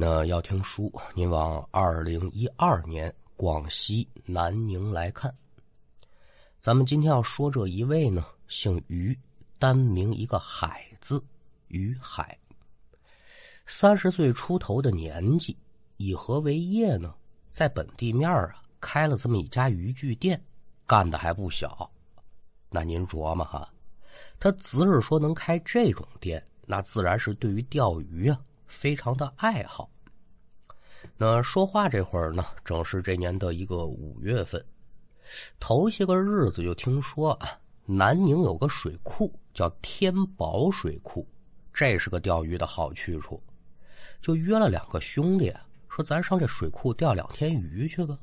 那要听书，您往二零一二年广西南宁来看。咱们今天要说这一位呢，姓于，单名一个海字，于海。三十岁出头的年纪，以何为业呢？在本地面啊，开了这么一家渔具店，干的还不小。那您琢磨哈，他侄儿说能开这种店，那自然是对于钓鱼啊。非常的爱好。那说话这会儿呢，正是这年的一个五月份，头些个日子就听说啊，南宁有个水库叫天宝水库，这是个钓鱼的好去处，就约了两个兄弟，说咱上这水库钓两天鱼去吧。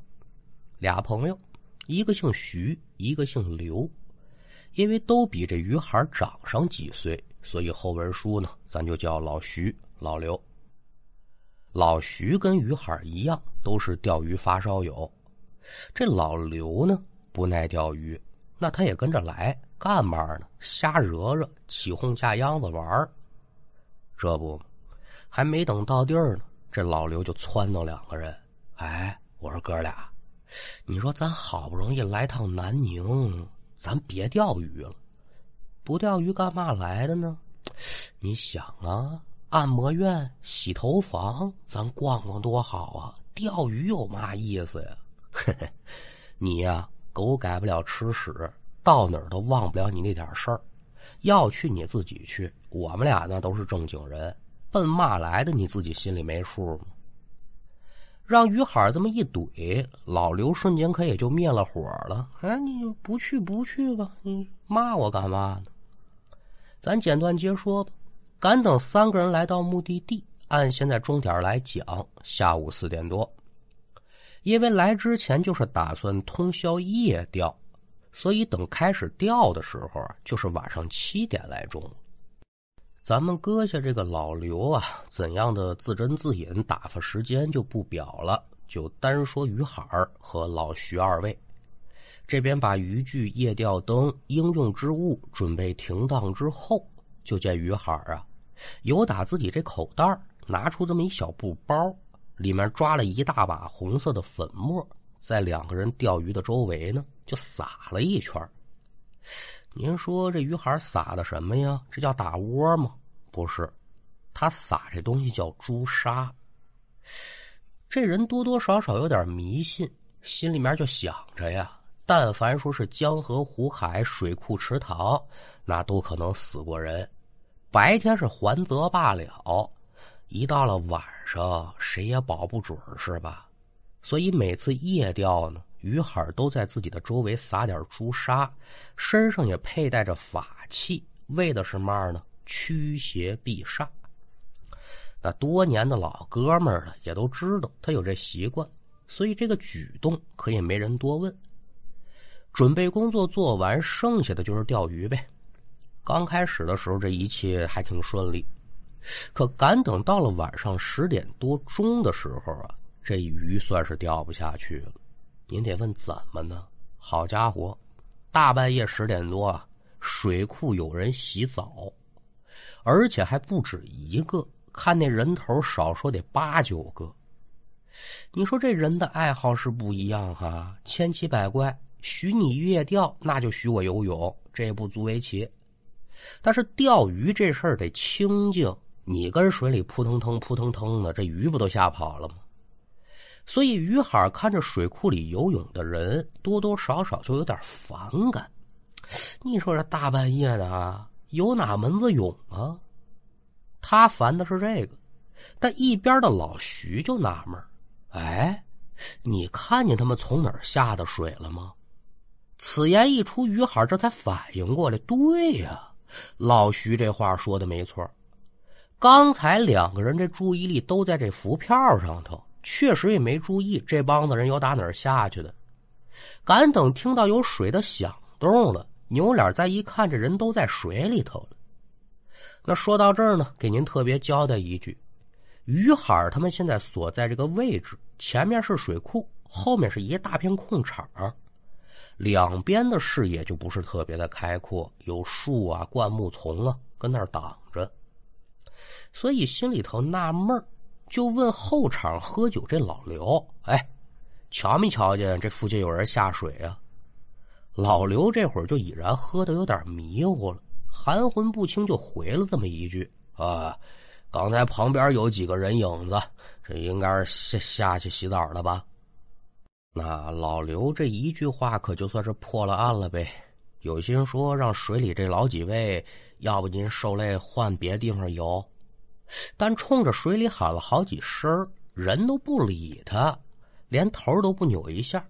俩朋友，一个姓徐，一个姓刘，因为都比这鱼孩长上几岁，所以后文书呢，咱就叫老徐。老刘、老徐跟于海一样，都是钓鱼发烧友。这老刘呢，不耐钓鱼，那他也跟着来，干嘛呢？瞎惹惹，起哄架秧子玩这不，还没等到地儿呢，这老刘就撺掇两个人：“哎，我说哥俩，你说咱好不容易来趟南宁，咱别钓鱼了。不钓鱼干嘛来的呢？你想啊。”按摩院、洗头房，咱逛逛多好啊！钓鱼有嘛意思呀？嘿嘿，你呀，狗改不了吃屎，到哪儿都忘不了你那点事儿。要去你自己去，我们俩呢都是正经人，奔嘛来的你自己心里没数吗？让于海这么一怼，老刘瞬间可也就灭了火了。哎，你不去不去吧，你骂我干嘛呢？咱简短截说吧。赶等三个人来到目的地，按现在钟点来讲，下午四点多。因为来之前就是打算通宵夜钓，所以等开始钓的时候，就是晚上七点来钟。咱们搁下这个老刘啊，怎样的自斟自饮打发时间就不表了，就单说于海和老徐二位。这边把渔具、夜钓灯、应用之物准备停当之后。就见于海啊，有打自己这口袋拿出这么一小布包，里面抓了一大把红色的粉末，在两个人钓鱼的周围呢，就撒了一圈。您说这鱼孩撒的什么呀？这叫打窝吗？不是，他撒这东西叫朱砂。这人多多少少有点迷信，心里面就想着呀。但凡说是江河湖海、水库池塘，那都可能死过人。白天是还则罢了，一到了晚上，谁也保不准是吧？所以每次夜钓呢，于海都在自己的周围撒点朱砂，身上也佩戴着法器，为的是嘛呢？驱邪避煞。那多年的老哥们儿了，也都知道他有这习惯，所以这个举动可也没人多问。准备工作做完，剩下的就是钓鱼呗。刚开始的时候，这一切还挺顺利，可赶等到了晚上十点多钟的时候啊，这鱼算是钓不下去了。您得问怎么呢？好家伙，大半夜十点多，水库有人洗澡，而且还不止一个，看那人头少说得八九个。你说这人的爱好是不一样哈，千奇百怪。许你夜钓，那就许我游泳，这也不足为奇。但是钓鱼这事儿得清静，你跟水里扑腾腾、扑腾腾的，这鱼不都吓跑了吗？所以于海看着水库里游泳的人，多多少少就有点反感。你说这大半夜的啊，游哪门子泳啊？他烦的是这个，但一边的老徐就纳闷哎，你看见他们从哪儿下的水了吗？此言一出，于海这才反应过来，对呀，老徐这话说的没错。刚才两个人这注意力都在这浮票上头，确实也没注意这帮子人有打哪儿下去的。赶等听到有水的响动了，扭脸再一看，这人都在水里头了。那说到这儿呢，给您特别交代一句：于海他们现在所在这个位置，前面是水库，后面是一大片空场。两边的视野就不是特别的开阔，有树啊、灌木丛啊跟那儿挡着，所以心里头纳闷就问后场喝酒这老刘：“哎，瞧没瞧见这附近有人下水啊？”老刘这会儿就已然喝的有点迷糊了，含混不清就回了这么一句：“啊，刚才旁边有几个人影子，这应该是下下去洗澡了吧？”那老刘这一句话可就算是破了案了呗。有心说让水里这老几位，要不您受累换别地方游，但冲着水里喊了好几声，人都不理他，连头都不扭一下。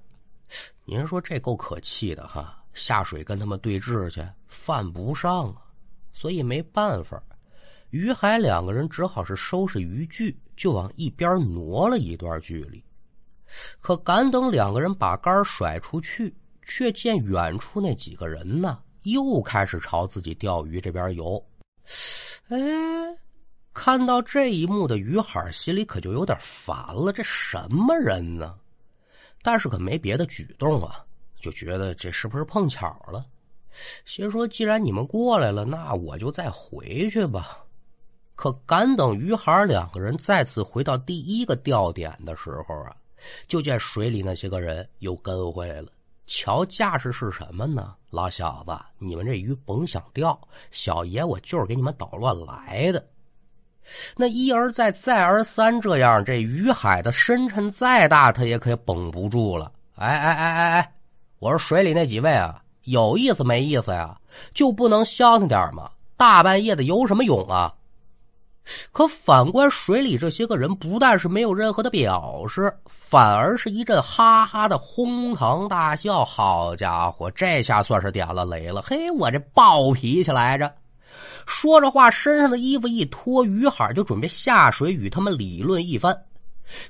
您说这够可气的哈！下水跟他们对峙去，犯不上啊。所以没办法，于海两个人只好是收拾渔具，就往一边挪了一段距离。可赶等两个人把杆甩出去。却见远处那几个人呢，又开始朝自己钓鱼这边游。哎，看到这一幕的于海心里可就有点烦了，这什么人呢？但是可没别的举动啊，就觉得这是不是碰巧了？心说既然你们过来了，那我就再回去吧。可赶等于海两个人再次回到第一个钓点的时候啊，就见水里那些个人又跟回来了。瞧架势是什么呢？老小子，你们这鱼甭想钓，小爷我就是给你们捣乱来的。那一而再，再而三这样，这鱼海的深沉再大，他也可以绷不住了。哎哎哎哎哎，我说水里那几位啊，有意思没意思呀？就不能消停点吗？大半夜的游什么泳啊？可反观水里这些个人，不但是没有任何的表示，反而是一阵哈哈的哄堂大笑。好家伙，这下算是点了雷了！嘿，我这暴脾气来着。说着话，身上的衣服一脱，于海就准备下水与他们理论一番。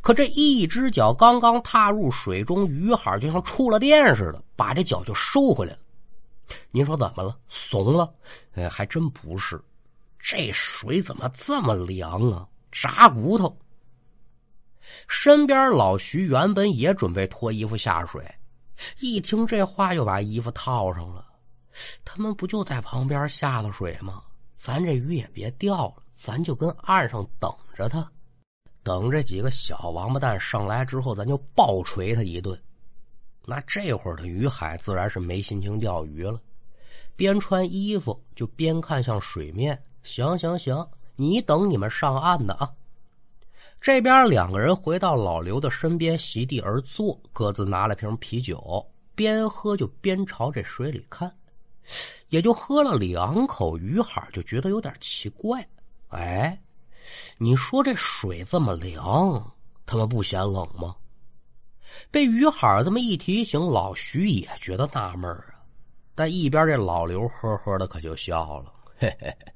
可这一只脚刚刚踏入水中，于海就像触了电似的，把这脚就收回来了。您说怎么了？怂了？哎，还真不是。这水怎么这么凉啊？炸骨头！身边老徐原本也准备脱衣服下水，一听这话又把衣服套上了。他们不就在旁边下了水吗？咱这鱼也别钓了，咱就跟岸上等着他，等这几个小王八蛋上来之后，咱就暴锤他一顿。那这会儿的于海自然是没心情钓鱼了，边穿衣服就边看向水面。行行行，你等你们上岸的啊！这边两个人回到老刘的身边，席地而坐，各自拿了瓶啤酒，边喝就边朝这水里看。也就喝了两口，于海就觉得有点奇怪。哎，你说这水这么凉，他们不嫌冷吗？被于海这么一提醒，老徐也觉得纳闷啊。但一边这老刘呵呵的可就笑了，嘿嘿嘿。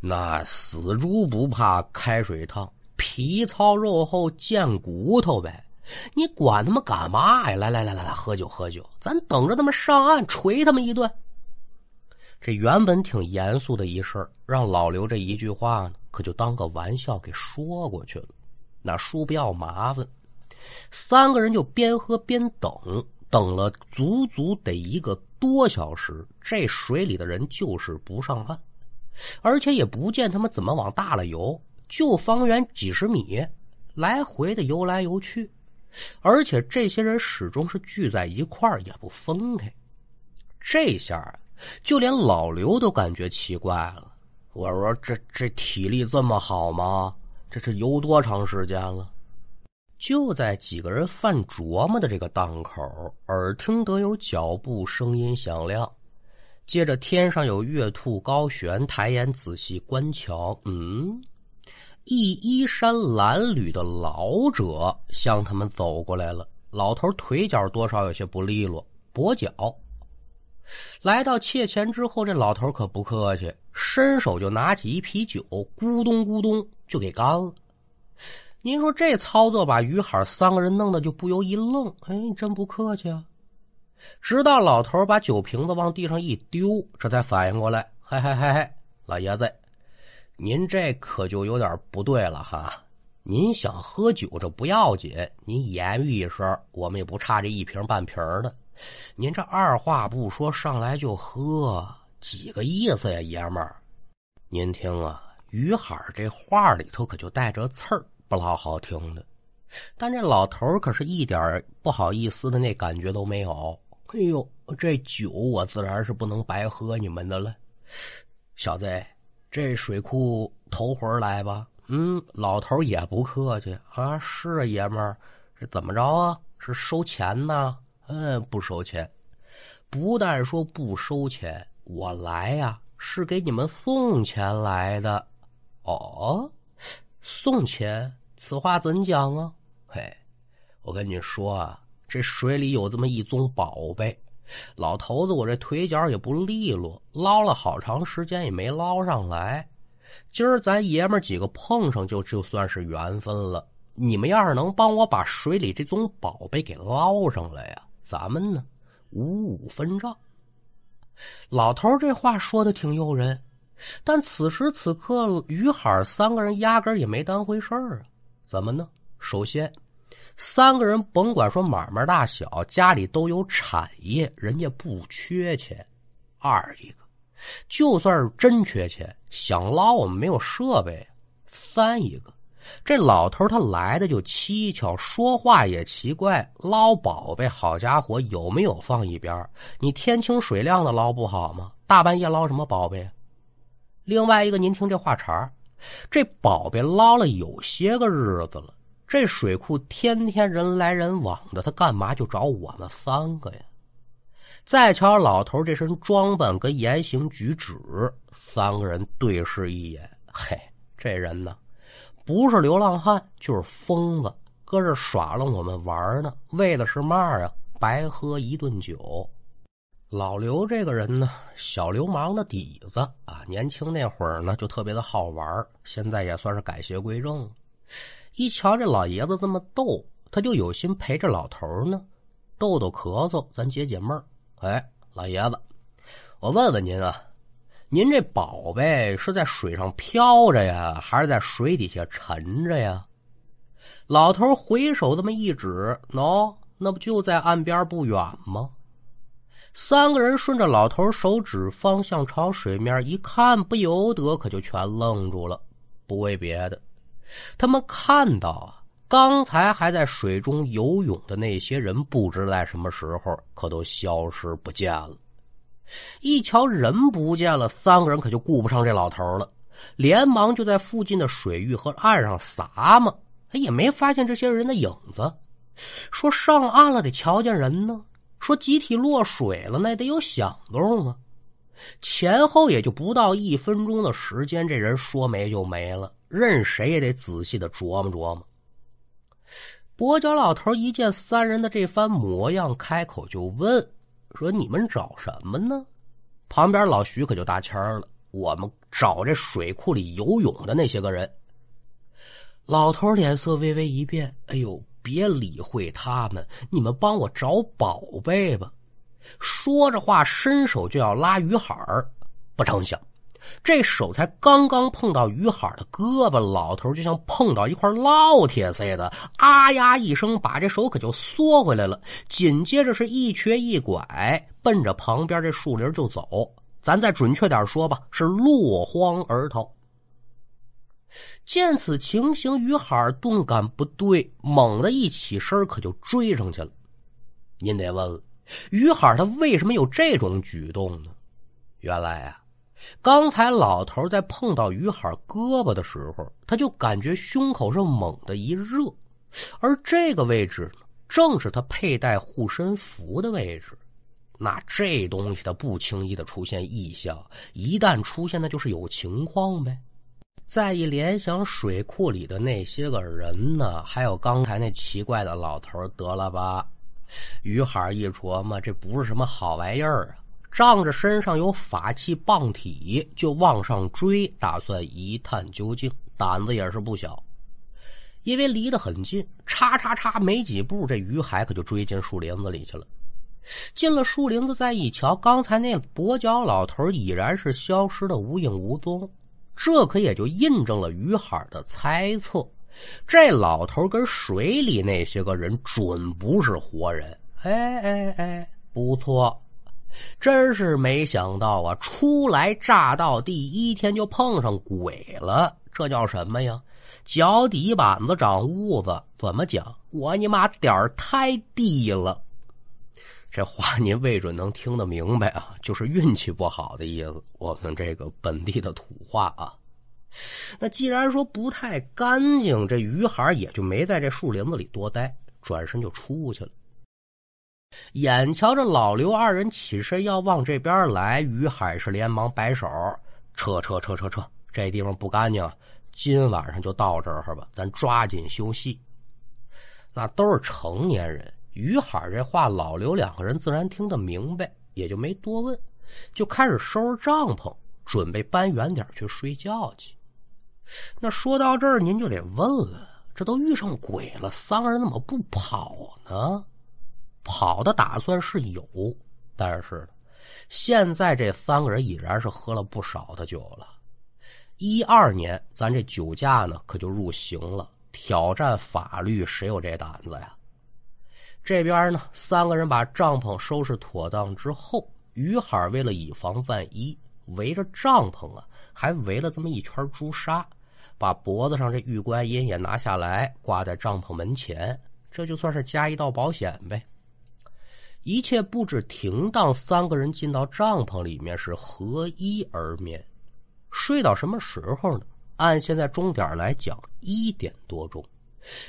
那死猪不怕开水烫，皮糙肉厚见骨头呗。你管他们干嘛呀？来来来来来，喝酒喝酒，咱等着他们上岸捶他们一顿。这原本挺严肃的一事让老刘这一句话呢，可就当个玩笑给说过去了。那叔不要麻烦，三个人就边喝边等，等了足足得一个多小时。这水里的人就是不上岸。而且也不见他们怎么往大了游，就方圆几十米，来回的游来游去。而且这些人始终是聚在一块儿，也不分开。这下就连老刘都感觉奇怪了。我说：“这这体力这么好吗？这是游多长时间了？”就在几个人犯琢磨的这个档口，耳听得有脚步声音响亮。接着，天上有月兔高悬，抬眼仔细观瞧，嗯，一衣衫褴褛的老者向他们走过来了。老头腿脚多少有些不利落，跛脚。来到妾前之后，这老头可不客气，伸手就拿起一啤酒，咕咚咕咚就给干了。您说这操作把于海三个人弄得就不由一愣，哎，你真不客气啊！直到老头把酒瓶子往地上一丢，这才反应过来。嗨嗨嗨嗨，老爷子，您这可就有点不对了哈！您想喝酒这不要紧，您言语一声，我们也不差这一瓶半瓶的。您这二话不说上来就喝，几个意思呀，爷们儿？您听啊，于海这话里头可就带着刺儿，不老好听的。但这老头可是一点不好意思的那感觉都没有。哎呦，这酒我自然是不能白喝你们的了。小子，这水库头回来吧？嗯，老头也不客气啊。是啊，爷们儿，这怎么着啊？是收钱呢？嗯，不收钱。不但说不收钱，我来呀是给你们送钱来的。哦，送钱？此话怎讲啊？嘿，我跟你说啊，这水里有这么一宗宝贝，老头子我这腿脚也不利落，捞了好长时间也没捞上来。今儿咱爷们几个碰上，就就算是缘分了。你们要是能帮我把水里这宗宝贝给捞上来呀，咱们呢五五分账。老头这话说的挺诱人，但此时此刻，于海三个人压根也没当回事儿啊。怎么呢？首先，三个人甭管说买卖大小，家里都有产业，人家不缺钱。二一个，就算是真缺钱，想捞我们没有设备。三一个，这老头他来的就蹊跷，说话也奇怪。捞宝贝，好家伙，有没有放一边你天清水亮的捞不好吗？大半夜捞什么宝贝？另外一个，您听这话茬这宝贝捞了有些个日子了。这水库天天人来人往的，他干嘛就找我们三个呀？再瞧老头这身装扮跟言行举止，三个人对视一眼，嘿，这人呢，不是流浪汉就是疯子，搁这耍弄我们玩呢，为的是嘛啊？白喝一顿酒。老刘这个人呢，小流氓的底子啊，年轻那会儿呢就特别的好玩，现在也算是改邪归正了。一瞧这老爷子这么逗，他就有心陪着老头呢，逗逗咳嗽，咱解解闷儿。哎，老爷子，我问问您啊，您这宝贝是在水上漂着呀，还是在水底下沉着呀？老头回手这么一指，喏，那不就在岸边不远吗？三个人顺着老头手指方向朝水面一看，不由得可就全愣住了，不为别的。他们看到啊，刚才还在水中游泳的那些人，不知在什么时候可都消失不见了。一瞧人不见了，三个人可就顾不上这老头了，连忙就在附近的水域和岸上撒嘛，也没发现这些人的影子。说上岸了得瞧见人呢，说集体落水了那得有响动啊。前后也就不到一分钟的时间，这人说没就没了。任谁也得仔细的琢磨琢磨。跛脚老头一见三人的这番模样，开口就问：“说你们找什么呢？”旁边老徐可就搭腔了：“我们找这水库里游泳的那些个人。”老头脸色微微一变：“哎呦，别理会他们，你们帮我找宝贝吧。”说着话，伸手就要拉于海，不成想。这手才刚刚碰到于海的胳膊，老头就像碰到一块烙铁似的，啊呀一声，把这手可就缩回来了。紧接着是一瘸一拐，奔着旁边这树林就走。咱再准确点说吧，是落荒而逃。见此情形，于海顿感不对，猛地一起身，可就追上去了。您得问了，于海他为什么有这种举动呢？原来啊。刚才老头在碰到于海胳膊的时候，他就感觉胸口是猛的一热，而这个位置呢，正是他佩戴护身符的位置。那这东西它不轻易的出现异象，一旦出现，那就是有情况呗。再一联想水库里的那些个人呢，还有刚才那奇怪的老头，得了吧？于海一琢磨，这不是什么好玩意儿啊。仗着身上有法器棒体，就往上追，打算一探究竟。胆子也是不小，因为离得很近，叉叉叉没几步，这于海可就追进树林子里去了。进了树林子，再一瞧，刚才那跛脚老头已然是消失的无影无踪。这可也就印证了于海的猜测：这老头跟水里那些个人准不是活人。哎哎哎，不错。真是没想到啊！初来乍到第一天就碰上鬼了，这叫什么呀？脚底板子长痦子，怎么讲？我你妈点儿太低了。这话您未准能听得明白啊，就是运气不好的意思。我们这个本地的土话啊。那既然说不太干净，这于海也就没在这树林子里多待，转身就出去了。眼瞧着老刘二人起身要往这边来，于海是连忙摆手：“撤撤撤撤撤，这地方不干净，今晚上就到这儿吧，咱抓紧休息。”那都是成年人。于海这话，老刘两个人自然听得明白，也就没多问，就开始收拾帐篷，准备搬远点去睡觉去。那说到这儿，您就得问了：这都遇上鬼了，三个人怎么不跑呢？跑的打算是有，但是现在这三个人已然是喝了不少的酒了。一二年，咱这酒驾呢，可就入刑了，挑战法律，谁有这胆子呀？这边呢，三个人把帐篷收拾妥当之后，于海为了以防万一，围着帐篷啊，还围了这么一圈朱砂，把脖子上这玉观音也拿下来，挂在帐篷门前，这就算是加一道保险呗。一切布置停当，三个人进到帐篷里面是合衣而眠，睡到什么时候呢？按现在钟点来讲，一点多钟。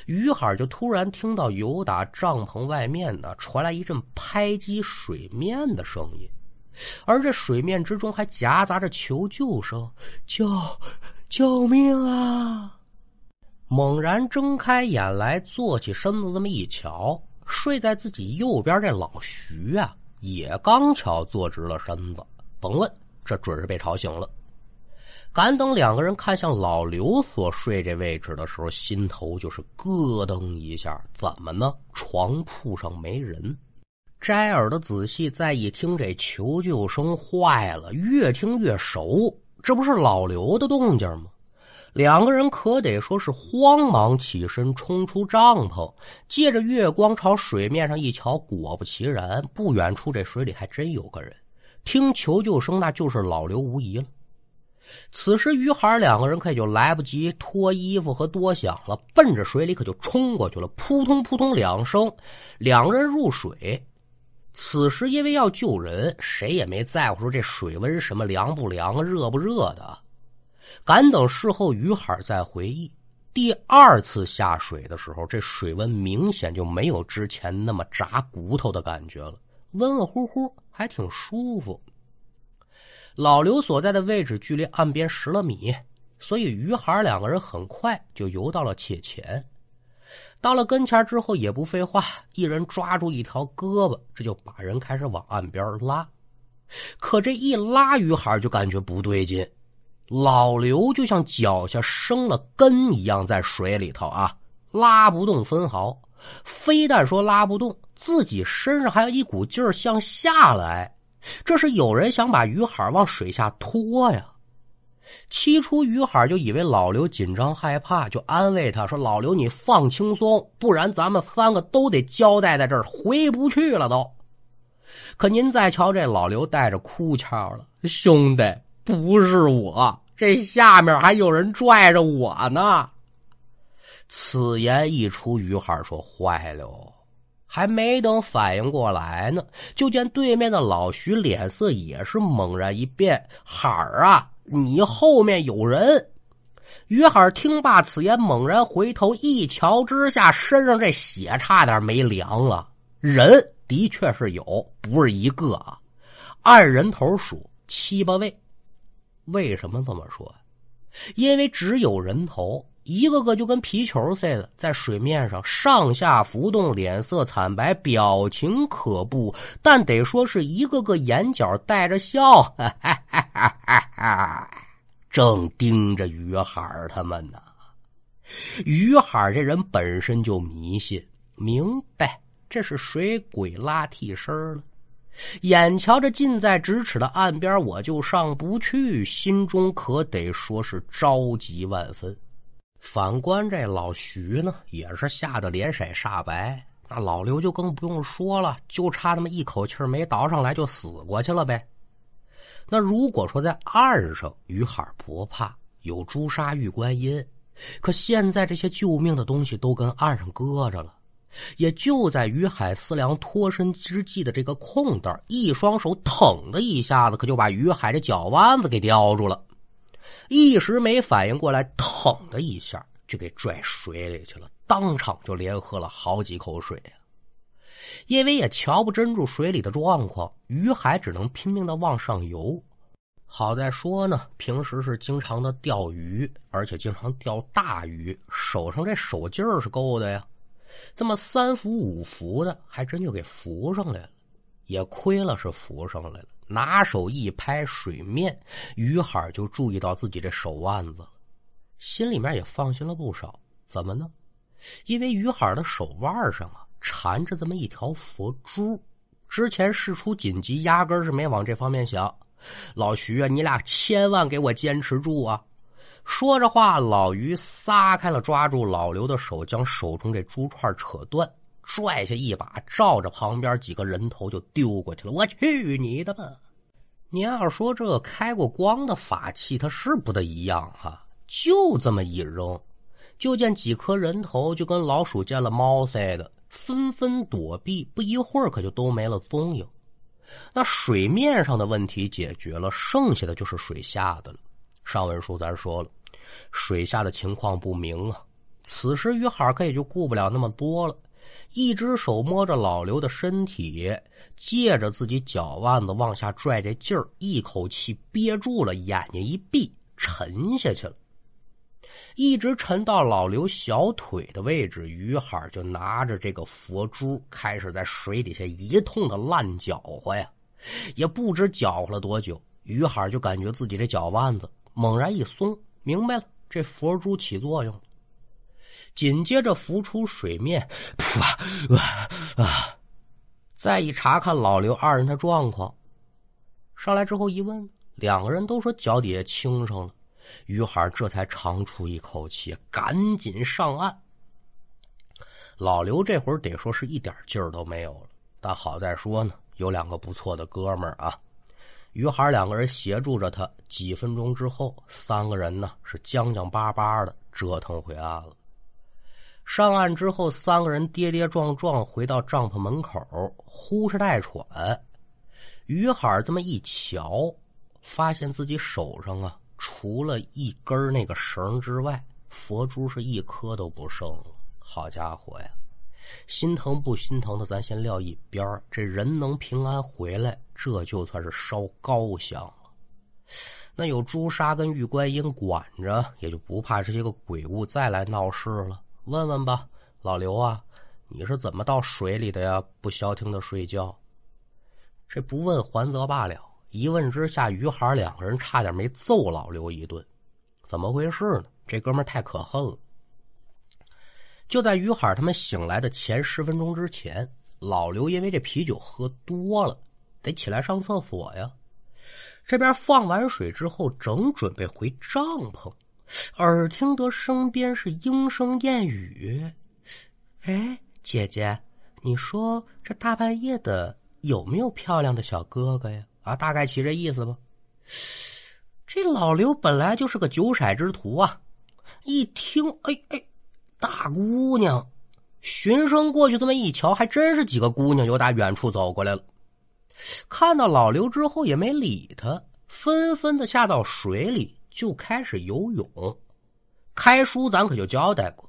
于海就突然听到由打帐篷外面呢传来一阵拍击水面的声音，而这水面之中还夹杂着求救声：“救，救命啊！”猛然睁开眼来，坐起身子，这么一瞧，睡在自己右边这老徐啊，也刚巧坐直了身子。甭问，这准是被吵醒了。赶等两个人看向老刘所睡这位置的时候，心头就是咯噔一下。怎么呢？床铺上没人。摘耳朵仔细再一听，这求救声坏了，越听越熟，这不是老刘的动静吗？两个人可得说是慌忙起身，冲出帐篷，借着月光朝水面上一瞧，果不其然，不远处这水里还真有个人。听求救声，那就是老刘无疑了。此时，于海两个人可也就来不及脱衣服和多想了，奔着水里可就冲过去了。扑通扑通两声，两人入水。此时因为要救人，谁也没在乎说这水温什么凉不凉、热不热的。赶等事后，于海再回忆，第二次下水的时候，这水温明显就没有之前那么扎骨头的感觉了，温温乎乎，还挺舒服。老刘所在的位置距离岸边十来米，所以于海两个人很快就游到了且前。到了跟前之后，也不废话，一人抓住一条胳膊，这就把人开始往岸边拉。可这一拉，于海就感觉不对劲，老刘就像脚下生了根一样，在水里头啊，拉不动分毫。非但说拉不动，自己身上还有一股劲儿向下来。这是有人想把于海往水下拖呀！起初于海就以为老刘紧张害怕，就安慰他说：“老刘，你放轻松，不然咱们三个都得交代在这儿，回不去了都。”可您再瞧这老刘带着哭腔了：“兄弟，不是我，这下面还有人拽着我呢。”此言一出，于海说：“坏了。”还没等反应过来呢，就见对面的老徐脸色也是猛然一变：“海儿啊，你后面有人！”于海听罢此言，猛然回头一瞧之下，身上这血差点没凉了。人的确是有，不是一个啊，按人头数七八位。为什么这么说？因为只有人头。一个个就跟皮球似的，在水面上上下浮动，脸色惨白，表情可怖，但得说是一个个眼角带着笑，哈哈哈哈哈，正盯着于海他们呢。于海这人本身就迷信，明白这是水鬼拉替身了。眼瞧着近在咫尺的岸边，我就上不去，心中可得说是着急万分。反观这老徐呢，也是吓得脸色煞白。那老刘就更不用说了，就差那么一口气没倒上来就死过去了呗。那如果说在岸上，于海不怕，有朱砂玉观音，可现在这些救命的东西都跟岸上搁着了。也就在于海思量脱身之际的这个空档，一双手腾的一下子，可就把于海的脚腕子给叼住了。一时没反应过来，腾的一下就给拽水里去了，当场就连喝了好几口水！因为也瞧不真住水里的状况，于海只能拼命的往上游。好在说呢，平时是经常的钓鱼，而且经常钓大鱼，手上这手劲儿是够的呀。这么三伏五伏的，还真就给浮上来了。也亏了是浮上来了，拿手一拍水面，于海就注意到自己这手腕子了，心里面也放心了不少。怎么呢？因为于海的手腕上啊缠着这么一条佛珠。之前事出紧急，压根是没往这方面想。老徐啊，你俩千万给我坚持住啊！说着话，老于撒开了抓住老刘的手，将手中这珠串扯断，拽下一把，照着旁边几个人头就丢过去了。我去你的吧！你要说这开过光的法器，它是不得一样哈？就这么一扔，就见几颗人头就跟老鼠见了猫似的，纷纷躲避，不一会儿可就都没了踪影。那水面上的问题解决了，剩下的就是水下的了。上文书咱说了，水下的情况不明啊。此时于海可也就顾不了那么多了，一只手摸着老刘的身体，借着自己脚腕子往下拽这劲儿，一口气憋住了，眼睛一闭，沉下去了。一直沉到老刘小腿的位置，于海就拿着这个佛珠，开始在水底下一通的乱搅和呀。也不知搅和了多久，于海就感觉自己这脚腕子猛然一松，明白了，这佛珠起作用了。紧接着浮出水面，啊啊！再一查看老刘二人的状况，上来之后一问，两个人都说脚底下轻上了。于海这才长出一口气，赶紧上岸。老刘这会儿得说是一点劲儿都没有了，但好在说呢，有两个不错的哥们儿啊。于海两个人协助着他，几分钟之后，三个人呢是将将巴巴的折腾回岸了。上岸之后，三个人跌跌撞撞回到帐篷门口，呼哧带喘。于海这么一瞧，发现自己手上啊。除了一根那个绳之外，佛珠是一颗都不剩了。好家伙呀，心疼不心疼的，咱先撂一边儿这人能平安回来，这就算是烧高香了。那有朱砂跟玉观音管着，也就不怕这些个鬼物再来闹事了。问问吧，老刘啊，你是怎么到水里的呀？不消停的睡觉。这不问还则罢了。一问之下，于海两个人差点没揍老刘一顿，怎么回事呢？这哥们太可恨了。就在于海他们醒来的前十分钟之前，老刘因为这啤酒喝多了，得起来上厕所呀。这边放完水之后，正准备回帐篷，耳听得身边是莺声燕语：“哎，姐姐，你说这大半夜的有没有漂亮的小哥哥呀？”啊，大概其这意思吧。这老刘本来就是个酒色之徒啊，一听，哎哎，大姑娘，循声过去这么一瞧，还真是几个姑娘由打远处走过来了。看到老刘之后也没理他，纷纷的下到水里就开始游泳。开书咱可就交代过，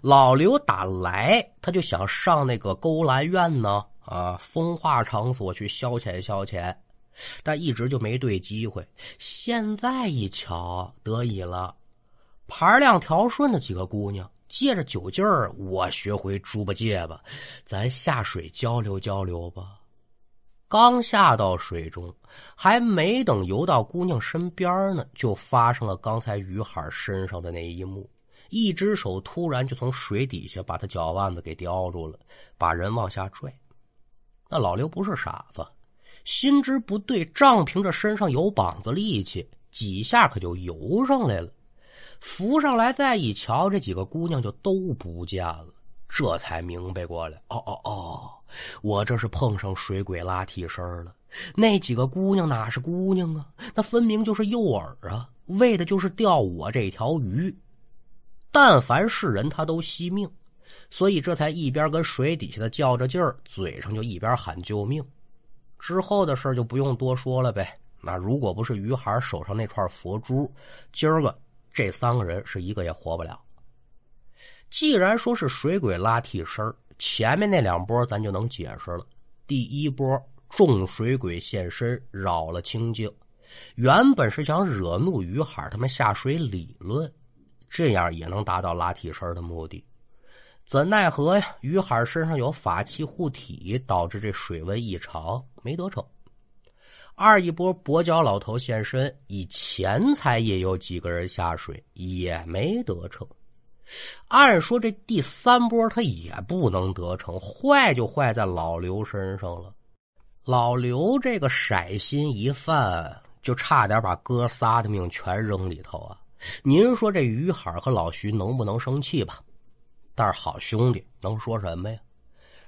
老刘打来他就想上那个勾栏院呢，啊，风化场所去消遣消遣。但一直就没对机会，现在一瞧得以了，盘量调顺的几个姑娘，借着酒劲儿，我学会猪八戒吧，咱下水交流交流吧。刚下到水中，还没等游到姑娘身边呢，就发生了刚才于海身上的那一幕，一只手突然就从水底下把他脚腕子给叼住了，把人往下拽。那老刘不是傻子。心知不对，仗凭着身上有膀子力气，几下可就游上来了。浮上来再一瞧，这几个姑娘就都不见了。这才明白过来，哦哦哦，我这是碰上水鬼拉替身了。那几个姑娘哪是姑娘啊？那分明就是诱饵啊，为的就是钓我这条鱼。但凡是人，他都惜命，所以这才一边跟水底下的较着劲儿，嘴上就一边喊救命。之后的事就不用多说了呗。那如果不是于海手上那串佛珠，今儿个这三个人是一个也活不了。既然说是水鬼拉替身前面那两波咱就能解释了。第一波众水鬼现身，扰了清静，原本是想惹怒于海他们下水理论。这样也能达到拉替身的目的，怎奈何呀？于海身上有法器护体，导致这水温异常，没得逞。二一波跛脚老头现身，以前才也有几个人下水，也没得逞。按说这第三波他也不能得逞，坏就坏在老刘身上了。老刘这个色心一犯，就差点把哥仨的命全扔里头啊！您说这于海和老徐能不能生气吧？但是好兄弟能说什么呀？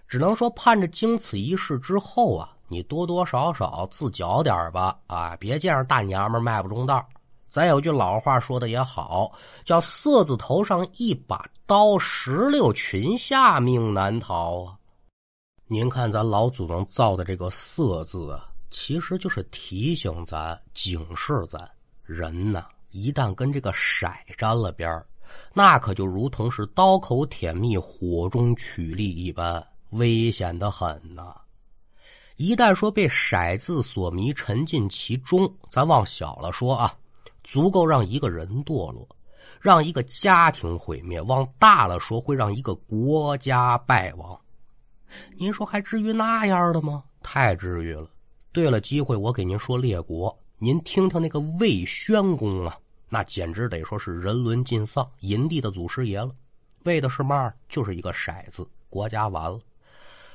只能说盼着经此一事之后啊，你多多少少自觉点吧啊！别见着大娘们迈不中道。咱有句老话说的也好，叫“色字头上一把刀，石榴裙下命难逃”啊！您看咱老祖宗造的这个“色”字啊，其实就是提醒咱、警示咱人呢。一旦跟这个色沾了边那可就如同是刀口舔蜜、火中取栗一般，危险的很呐！一旦说被色字所迷，沉浸其中，咱往小了说啊，足够让一个人堕落，让一个家庭毁灭；往大了说，会让一个国家败亡。您说还至于那样的吗？太至于了。对了，机会我给您说列国，您听听那个魏宣公啊。那简直得说是人伦尽丧，银帝的祖师爷了。为的是嘛？就是一个骰子，国家完了。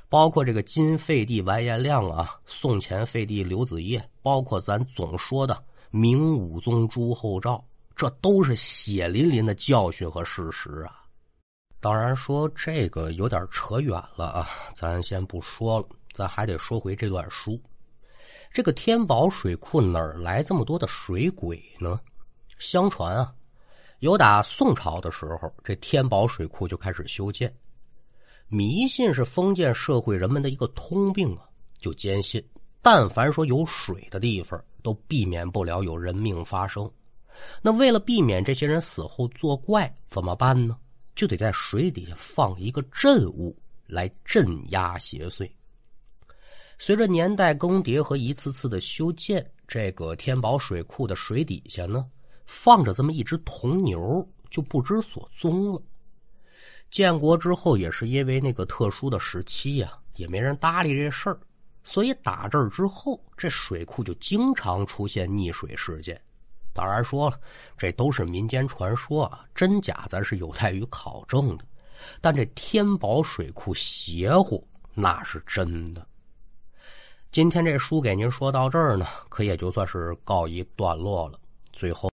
包括这个金废帝完颜亮啊，宋前废帝刘子业，包括咱总说的明武宗朱厚照，这都是血淋淋的教训和事实啊。当然说这个有点扯远了啊，咱先不说了，咱还得说回这段书。这个天宝水库哪儿来这么多的水鬼呢？相传啊，有打宋朝的时候，这天宝水库就开始修建。迷信是封建社会人们的一个通病啊，就坚信，但凡说有水的地方，都避免不了有人命发生。那为了避免这些人死后作怪，怎么办呢？就得在水底下放一个镇物来镇压邪祟。随着年代更迭和一次次的修建，这个天宝水库的水底下呢。放着这么一只铜牛，就不知所踪了。建国之后，也是因为那个特殊的时期呀，也没人搭理这事儿，所以打这儿之后，这水库就经常出现溺水事件。当然说了，这都是民间传说啊，真假咱是有待于考证的。但这天宝水库邪乎，那是真的。今天这书给您说到这儿呢，可也就算是告一段落了。最后。